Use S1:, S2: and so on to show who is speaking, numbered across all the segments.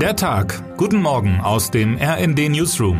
S1: Der Tag. Guten Morgen aus dem RND Newsroom.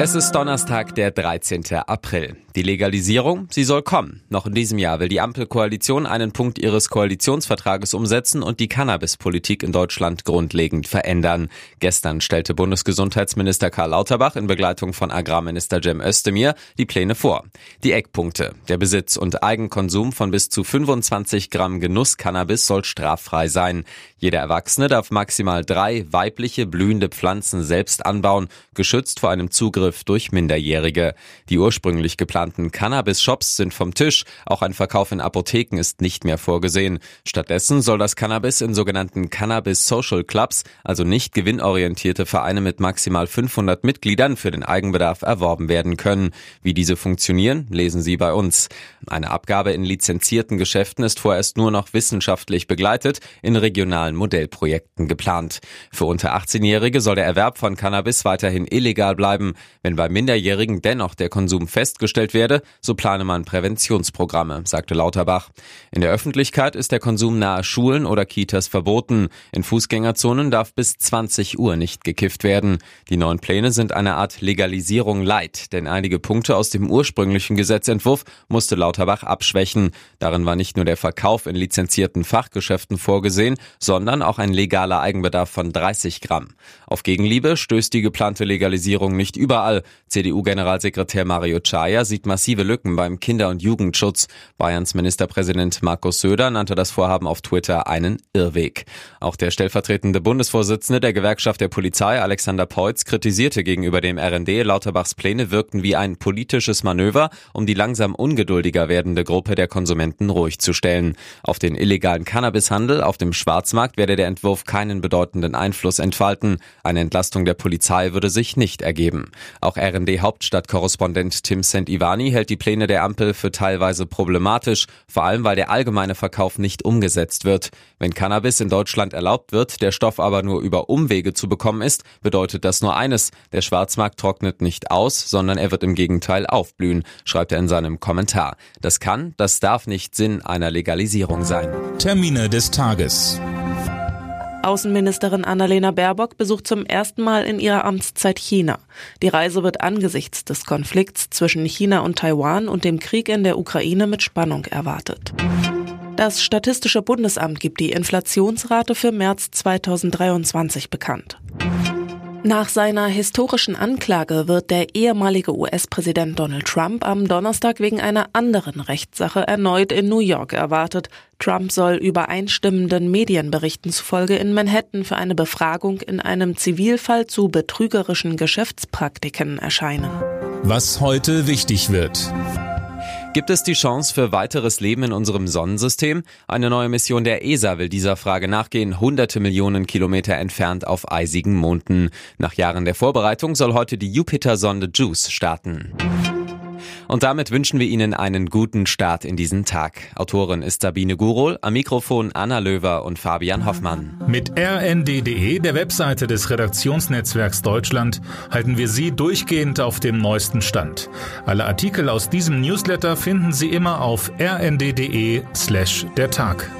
S2: Es ist Donnerstag, der 13. April. Die Legalisierung, sie soll kommen. Noch in diesem Jahr will die Ampelkoalition einen Punkt ihres Koalitionsvertrages umsetzen und die Cannabispolitik in Deutschland grundlegend verändern. Gestern stellte Bundesgesundheitsminister Karl Lauterbach in Begleitung von Agrarminister Cem Özdemir die Pläne vor. Die Eckpunkte. Der Besitz und Eigenkonsum von bis zu 25 Gramm Genuss-Cannabis soll straffrei sein. Jeder Erwachsene darf maximal drei weibliche blühende Pflanzen selbst anbauen, geschützt vor einem Zugriff durch Minderjährige. Die ursprünglich geplanten geplanten Cannabis-Shops sind vom Tisch. Auch ein Verkauf in Apotheken ist nicht mehr vorgesehen. Stattdessen soll das Cannabis in sogenannten Cannabis Social Clubs, also nicht gewinnorientierte Vereine mit maximal 500 Mitgliedern für den Eigenbedarf erworben werden können. Wie diese funktionieren, lesen Sie bei uns. Eine Abgabe in lizenzierten Geschäften ist vorerst nur noch wissenschaftlich begleitet, in regionalen Modellprojekten geplant. Für unter 18-Jährige soll der Erwerb von Cannabis weiterhin illegal bleiben. Wenn bei Minderjährigen dennoch der Konsum festgestellt werde, so plane man Präventionsprogramme, sagte Lauterbach. In der Öffentlichkeit ist der Konsum nahe Schulen oder Kitas verboten. In Fußgängerzonen darf bis 20 Uhr nicht gekifft werden. Die neuen Pläne sind eine Art Legalisierung light, denn einige Punkte aus dem ursprünglichen Gesetzentwurf musste Lauterbach abschwächen. Darin war nicht nur der Verkauf in lizenzierten Fachgeschäften vorgesehen, sondern auch ein legaler Eigenbedarf von 30 Gramm. Auf Gegenliebe stößt die geplante Legalisierung nicht überall. CDU-Generalsekretär Mario Chaya sieht massive Lücken beim Kinder- und Jugendschutz. Bayerns Ministerpräsident Markus Söder nannte das Vorhaben auf Twitter einen Irrweg. Auch der stellvertretende Bundesvorsitzende der Gewerkschaft der Polizei, Alexander Peutz, kritisierte gegenüber dem RND, Lauterbachs Pläne wirkten wie ein politisches Manöver, um die langsam ungeduldiger werdende Gruppe der Konsumenten ruhig zu stellen. Auf den illegalen Cannabishandel auf dem Schwarzmarkt werde der Entwurf keinen bedeutenden Einfluss entfalten. Eine Entlastung der Polizei würde sich nicht ergeben. Auch RND-Hauptstadtkorrespondent Tim St. Ivan Giuliani hält die Pläne der Ampel für teilweise problematisch, vor allem weil der allgemeine Verkauf nicht umgesetzt wird. Wenn Cannabis in Deutschland erlaubt wird, der Stoff aber nur über Umwege zu bekommen ist, bedeutet das nur eines, der Schwarzmarkt trocknet nicht aus, sondern er wird im Gegenteil aufblühen, schreibt er in seinem Kommentar. Das kann, das darf nicht Sinn einer Legalisierung sein.
S1: Termine des Tages.
S3: Außenministerin Annalena Baerbock besucht zum ersten Mal in ihrer Amtszeit China. Die Reise wird angesichts des Konflikts zwischen China und Taiwan und dem Krieg in der Ukraine mit Spannung erwartet. Das Statistische Bundesamt gibt die Inflationsrate für März 2023 bekannt. Nach seiner historischen Anklage wird der ehemalige US-Präsident Donald Trump am Donnerstag wegen einer anderen Rechtssache erneut in New York erwartet. Trump soll übereinstimmenden Medienberichten zufolge in Manhattan für eine Befragung in einem Zivilfall zu betrügerischen Geschäftspraktiken erscheinen.
S1: Was heute wichtig wird.
S2: Gibt es die Chance für weiteres Leben in unserem Sonnensystem? Eine neue Mission der ESA will dieser Frage nachgehen, hunderte Millionen Kilometer entfernt auf eisigen Monden. Nach Jahren der Vorbereitung soll heute die Jupiter-Sonde JUICE starten. Und damit wünschen wir Ihnen einen guten Start in diesen Tag. Autorin ist Sabine Gurol, am Mikrofon Anna Löwer und Fabian Hoffmann.
S1: Mit rnd.de, der Webseite des Redaktionsnetzwerks Deutschland, halten wir Sie durchgehend auf dem neuesten Stand. Alle Artikel aus diesem Newsletter finden Sie immer auf rnd.de slash der Tag.